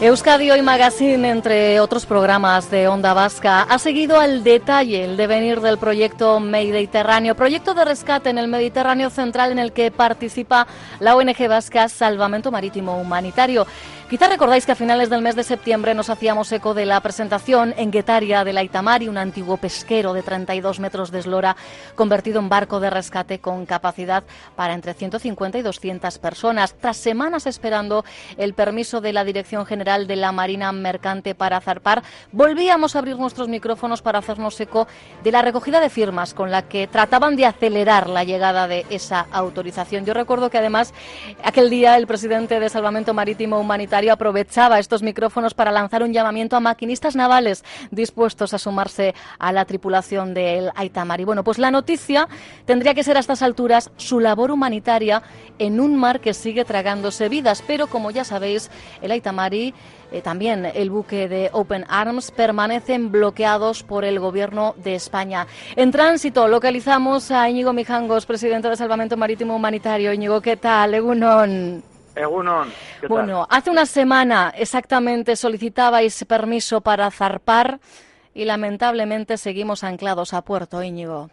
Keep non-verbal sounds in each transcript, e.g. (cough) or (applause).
Euskadi Hoy Magazine, entre otros programas de Onda Vasca, ha seguido al detalle el devenir del proyecto Mediterráneo, proyecto de rescate en el Mediterráneo central en el que participa la ONG vasca Salvamento Marítimo Humanitario. Quizá recordáis que a finales del mes de septiembre nos hacíamos eco de la presentación en Guetaria de la Itamari, un antiguo pesquero de 32 metros de eslora convertido en barco de rescate con capacidad para entre 150 y 200 personas. Tras semanas esperando el permiso de la Dirección General de la Marina Mercante para zarpar, volvíamos a abrir nuestros micrófonos para hacernos eco de la recogida de firmas con la que trataban de acelerar la llegada de esa autorización. Yo recuerdo que además aquel día el presidente de Salvamento Marítimo Humanitario aprovechaba estos micrófonos para lanzar un llamamiento a maquinistas navales dispuestos a sumarse a la tripulación del Aitamari. Bueno, pues la noticia tendría que ser a estas alturas su labor humanitaria en un mar que sigue tragándose vidas, pero como ya sabéis, el Aitamari eh, también el buque de Open Arms permanecen bloqueados por el gobierno de España. En tránsito localizamos a Íñigo Mijangos, presidente de Salvamento Marítimo Humanitario. Íñigo, ¿qué tal? Egunon. Bueno, hace una semana exactamente solicitabais permiso para zarpar y lamentablemente seguimos anclados a puerto, Íñigo.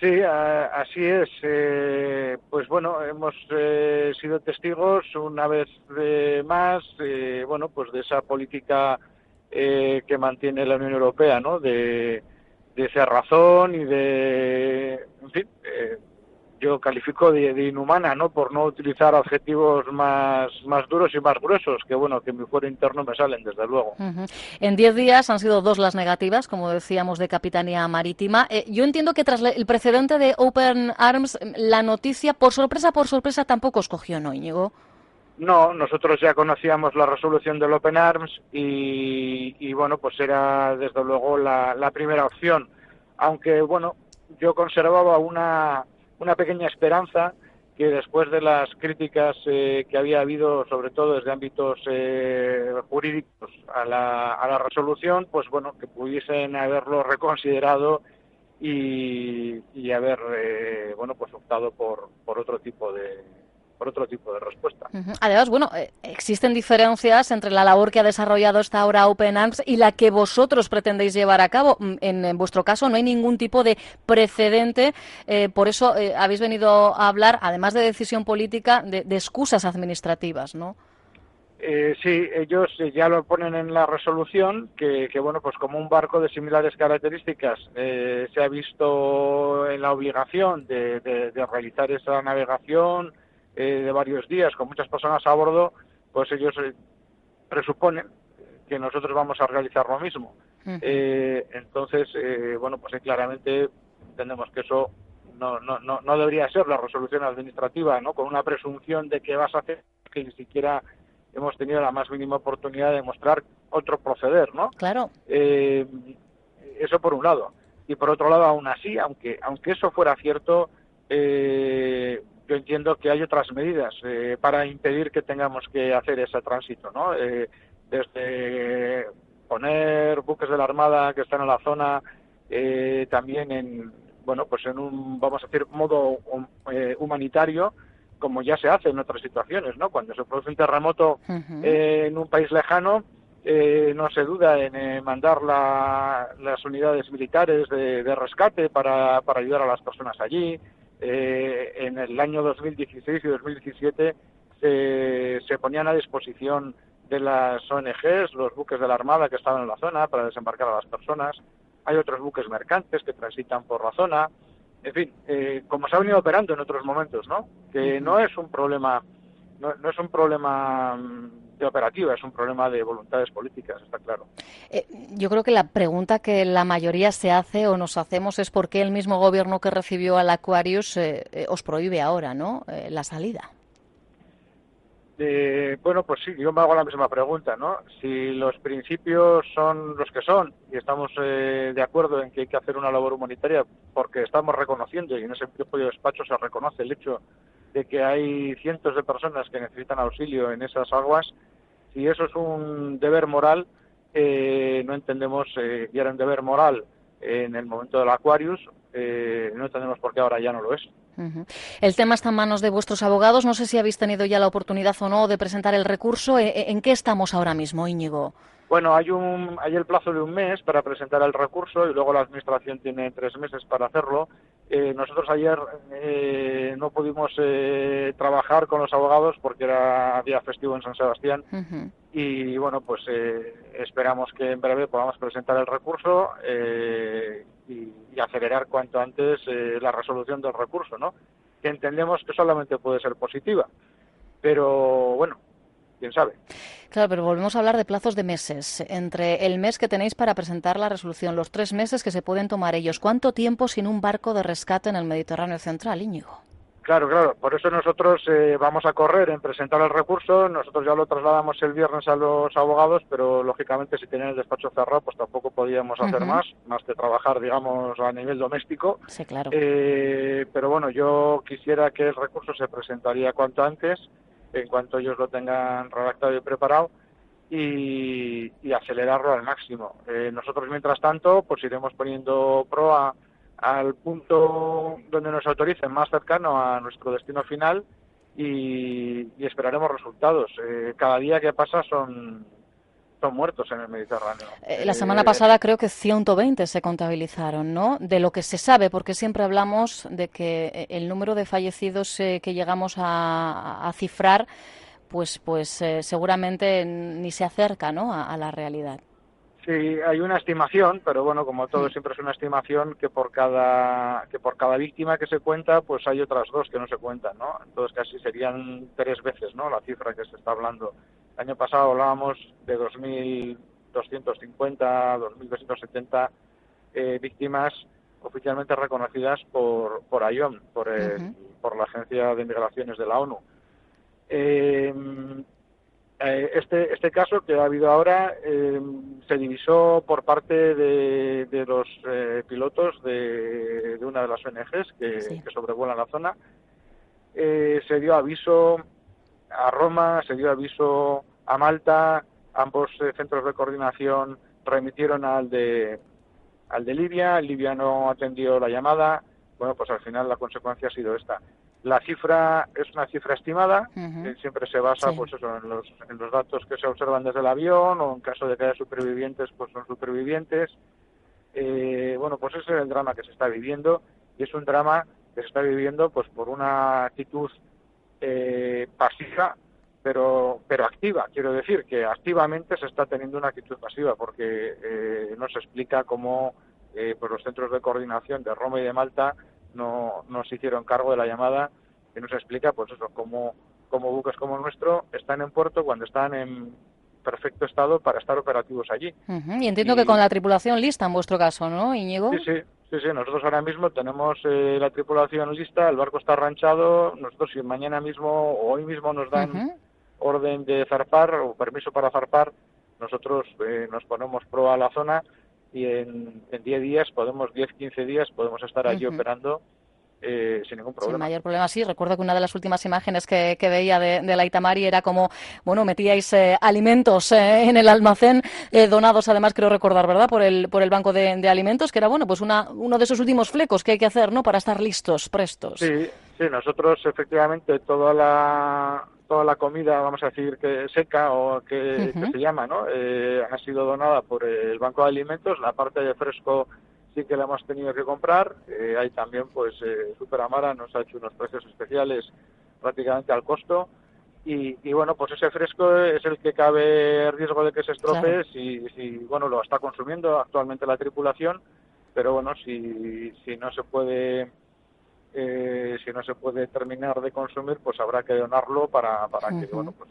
Sí, así es. Eh, pues bueno, hemos eh, sido testigos una vez más, eh, bueno, pues de esa política que mantiene la Unión Europea, ¿no? De, de razón y de, en fin, yo califico de, inhumana, ¿no? Por no utilizar adjetivos más, más duros y más gruesos, que bueno, que mi fuero interno me salen, desde luego. En diez días han sido dos las negativas, como decíamos, de Capitanía Marítima. Eh, yo entiendo que tras el precedente de Open Arms, la noticia, por sorpresa, por sorpresa, tampoco escogió, ¿no, Íñigo? No, nosotros ya conocíamos la resolución del Open Arms y, bueno, pues era desde luego la, la primera opción. Aunque, bueno, yo conservaba una, una pequeña esperanza que después de las críticas eh, que había habido, sobre todo desde ámbitos eh, jurídicos, a la, a la resolución, pues bueno, que pudiesen haberlo reconsiderado y, y haber, eh, bueno, pues optado por, por otro tipo de, por otro tipo de respuesta. Además, bueno, eh, existen diferencias entre la labor que ha desarrollado esta ahora Open Arms y la que vosotros pretendéis llevar a cabo. Mm, en, vuestro caso no hay ningún tipo de precedente, eh, por eso eh, habéis venido a hablar, además de decisión política, de, excusas administrativas, ¿no? sí, ellos ya lo ponen en la resolución que, bueno, pues como un barco de similares características se ha visto en la obligación de realizar esa navegación, eh, de varios días con muchas personas a bordo, pues ellos eh, presuponen que nosotros vamos a realizar lo mismo. Eh, entonces, bueno, pues claramente entendemos que eso no, no, no, no debería ser la resolución administrativa, ¿no? Con una presunción de que vas a hacer que ni siquiera hemos tenido la más mínima oportunidad de mostrar otro proceder, ¿no? Claro. eso por un lado. Y por otro lado, aún así, aunque, aunque eso fuera cierto, eh, yo entiendo que hay otras medidas eh, para impedir que tengamos que hacer ese tránsito, ¿no? Eh, desde poner buques de la Armada que están en la zona, eh, también en, bueno, pues en un, vamos a decir, modo humanitario, como ya se hace en otras situaciones, ¿no? Cuando se produce un terremoto en un país lejano, no se duda en mandar las unidades militares de, de rescate para, para ayudar a las personas allí, eh, en el año 2016 y 2017 se, se ponían a disposición de las ONGs los buques de la Armada que estaban en la zona para desembarcar a las personas. hay otros buques mercantes que transitan por la zona, en fin, eh, como se ha venido operando en otros momentos, ¿no? Que no es un problema, no, no es un problema mm, de operativa, es un problema de voluntades políticas, está claro. Eh, yo creo que la pregunta que la mayoría se hace o nos hacemos es por qué el mismo gobierno que recibió al Aquarius eh, os prohíbe ahora, ¿no? la salida. Eh, bueno, pues sí, yo me hago la misma pregunta, ¿no? Si los principios son los que son y estamos eh, de acuerdo en que hay que hacer una labor humanitaria porque estamos reconociendo y en ese propio despacho se reconoce el hecho de que hay cientos de personas que necesitan auxilio en esas aguas, si eso es un deber moral, eh, no entendemos, eh, era un deber moral en el momento del Aquarius, no entendemos por qué ahora ya no lo es. El tema está en manos de vuestros abogados. No sé si habéis tenido ya la oportunidad o no de presentar el recurso. ¿E, e, ¿En qué estamos ahora mismo, Íñigo? Bueno, hay, un, hay el plazo de un mes para presentar el recurso y luego la Administración tiene tres meses para hacerlo. Eh, nosotros ayer eh, no pudimos eh, trabajar con los abogados porque era día festivo en San Sebastián y bueno, pues esperamos que en breve podamos presentar el recurso y, y, acelerar cuanto antes la resolución del recurso, ¿no? Que entendemos que solamente puede ser positiva, pero bueno, quién sabe. Claro, pero volvemos a hablar de plazos de meses. Entre el mes que tenéis para presentar la resolución, los tres meses que se pueden tomar ellos, ¿cuánto tiempo sin un barco de rescate en el Mediterráneo Central, Íñigo? Claro, claro. Por eso nosotros eh, vamos a correr en presentar el recurso. Nosotros ya lo trasladamos el viernes a los abogados, pero lógicamente si tenían el despacho cerrado, pues tampoco podíamos hacer más, más que trabajar, digamos, a nivel doméstico. Sí, claro. Eh, pero bueno, yo quisiera que el recurso se presentaría cuanto antes en cuanto ellos lo tengan redactado y preparado y, acelerarlo al máximo. Eh, nosotros, mientras tanto, pues iremos poniendo proa al punto donde nos autoricen más cercano a nuestro destino final y, esperaremos resultados. Eh, cada día que pasa son son muertos en el Mediterráneo. Eh, la semana pasada creo que 120 se contabilizaron, ¿no? De lo que se sabe, porque siempre hablamos de que eh, el número de fallecidos eh, que llegamos a, cifrar, pues, pues seguramente ni se acerca, ¿no? a, la realidad. Sí, hay una estimación, pero bueno, como todo siempre es una estimación que por cada que por cada víctima que se cuenta, pues hay otras dos que no se cuentan, ¿no? Entonces casi serían tres veces, ¿no? La cifra que se está hablando. El año pasado hablábamos de 2.250, 2.270 eh, víctimas oficialmente reconocidas por, por IOM, por, por la Agencia de Migraciones de la ONU. Eh, este, este caso que ha habido ahora eh, se divisó por parte de, de los pilotos de, de, una de las ONGs que, que sobrevuelan la zona. se dio aviso a Roma, se dio aviso a Malta, ambos eh, centros de coordinación remitieron al de, al de Libia, Libia no atendió la llamada, bueno, pues al final la consecuencia ha sido esta. La cifra es una cifra estimada, siempre se basa pues eso, en, los, en los datos que se observan desde el avión o en caso de que haya supervivientes, pues son supervivientes. Eh, bueno, pues ese es el drama que se está viviendo y es un drama que se está viviendo pues por una actitud eh, pasiva pero pero activa. Quiero decir que activamente se está teniendo una actitud pasiva porque eh, no se explica cómo eh, pues los centros de coordinación de Roma y de Malta no, no se hicieron cargo de la llamada y no se explica pues eso cómo, cómo buques como el nuestro están en puerto cuando están en perfecto estado para estar operativos allí. Y entiendo que con la tripulación lista en vuestro caso, ¿no, Íñigo? Sí, sí, Sí, sí, nosotros ahora mismo tenemos eh, la tripulación lista, el barco está arranchado, nosotros si mañana mismo o hoy mismo nos dan orden de zarpar o permiso para zarpar, nosotros eh, nos ponemos pro a la zona y en, 10 días podemos, 10, 15 días podemos estar allí operando eh, sin ningún problema. Sin mayor problema, sí. Recuerdo que una de las últimas imágenes que, veía de, la Itamari era como, bueno, metíais eh, alimentos en el almacén, donados además, creo recordar, ¿verdad?, por el, por el Banco de, de, Alimentos, que era, bueno, pues una, uno de esos últimos flecos que hay que hacer, ¿no?, para estar listos, prestos. Sí, sí, nosotros efectivamente toda la, toda la comida, vamos a decir, que seca o que, se llama, ¿no? Eh, ha sido donada por el Banco de Alimentos. La parte de fresco sí que la hemos tenido que comprar. Eh, hay también, pues, eh, Superamara nos ha hecho unos precios especiales prácticamente al costo. Y, y, bueno, pues ese fresco es el que cabe riesgo de que se estropee si, si, bueno, lo está consumiendo actualmente la tripulación pero bueno, si, si no se puede eh, si no se puede terminar de consumir, pues habrá que donarlo para, para que bueno, pues,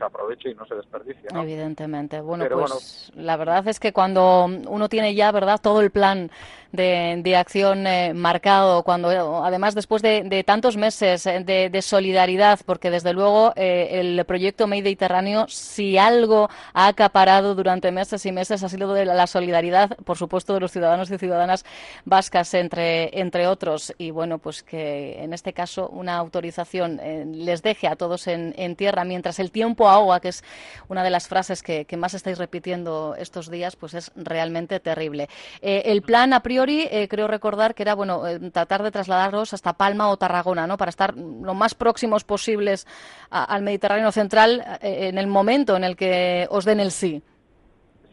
se aproveche y no se desperdicie. Evidentemente. Bueno, pues la verdad es que cuando uno tiene ya, ¿verdad?, todo el plan de, acción eh, marcado, cuando además después de, tantos meses eh, de, solidaridad, porque desde luego eh, el proyecto Mediterráneo, si algo ha acaparado durante meses y meses, ha sido de la solidaridad, por supuesto, de los ciudadanos y ciudadanas vascas, entre, entre otros. Y bueno, pues que en este caso una autorización les deje a todos en, en tierra mientras el tiempo agua, que es una de las frases que, más estáis repitiendo estos días, pues es realmente terrible. Eh, el plan, a priori, eh, creo recordar que era, bueno, eh, tratar de trasladarlos hasta Palma o Tarragona, ¿no? Para estar lo más próximos posibles al Mediterráneo central en el momento en el que os den el sí.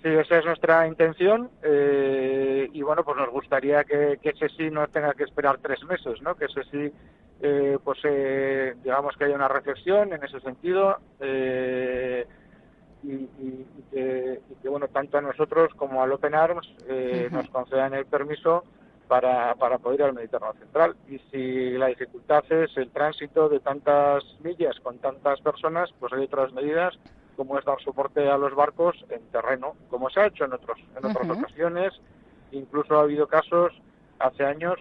Sí, esa es nuestra intención y bueno, pues nos gustaría que, que, ese sí no tenga que esperar tres meses, ¿no? Que ese sí eh, pues eh, digamos que haya una reflexión en ese sentido eh, y, que, bueno tanto a nosotros como al Open Arms nos concedan el permiso para, para poder ir al Mediterráneo Central. Y si la dificultad es el tránsito de tantas millas con tantas personas pues hay otras medidas como es dar soporte a los barcos en terreno como se ha hecho en otros en otras ocasiones. Incluso ha habido casos hace años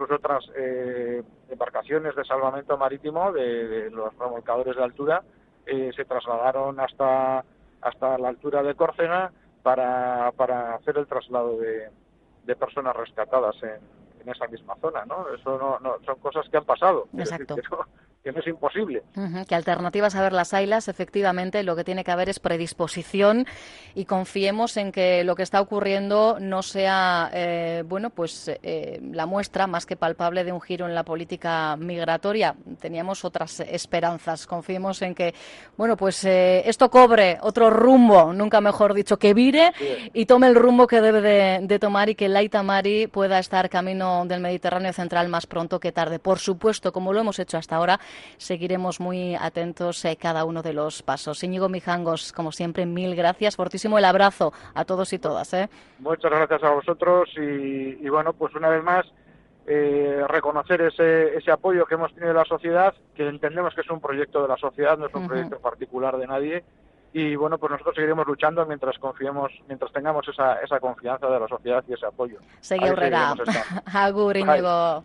incluso otras eh, embarcaciones de salvamento marítimo de, los remolcadores de altura eh, se trasladaron hasta hasta la altura de Córcega para, para hacer el traslado de, de personas rescatadas en, en, esa misma zona, ¿no? Eso no, no son cosas que han pasado. Exacto que no es imposible. que alternativas a ver las ailas, efectivamente, lo que tiene que haber es predisposición y confiemos en que lo que está ocurriendo no sea, eh, bueno, pues eh, la muestra más que palpable de un giro en la política migratoria. Teníamos otras esperanzas. Confiemos en que, bueno, pues eh, esto cobre otro rumbo, nunca mejor dicho, que vire y tome el rumbo que debe de, tomar y que Laita Mari pueda estar camino del Mediterráneo central más pronto que tarde. Por supuesto, como lo hemos hecho hasta ahora, seguiremos muy atentos a cada uno de los pasos. Íñigo Mijangos, como siempre, mil gracias. Fortísimo el abrazo a todos y todas. ¿eh? Muchas gracias a vosotros y, bueno, pues una vez más. Eh, reconocer ese, ese apoyo que hemos tenido de la sociedad, que entendemos que es un proyecto de la sociedad, no es un proyecto particular de nadie, y bueno, pues nosotros seguiremos luchando mientras confiemos, mientras tengamos esa, esa confianza de la sociedad y ese apoyo. Seguimos (laughs) Agur, Íñigo.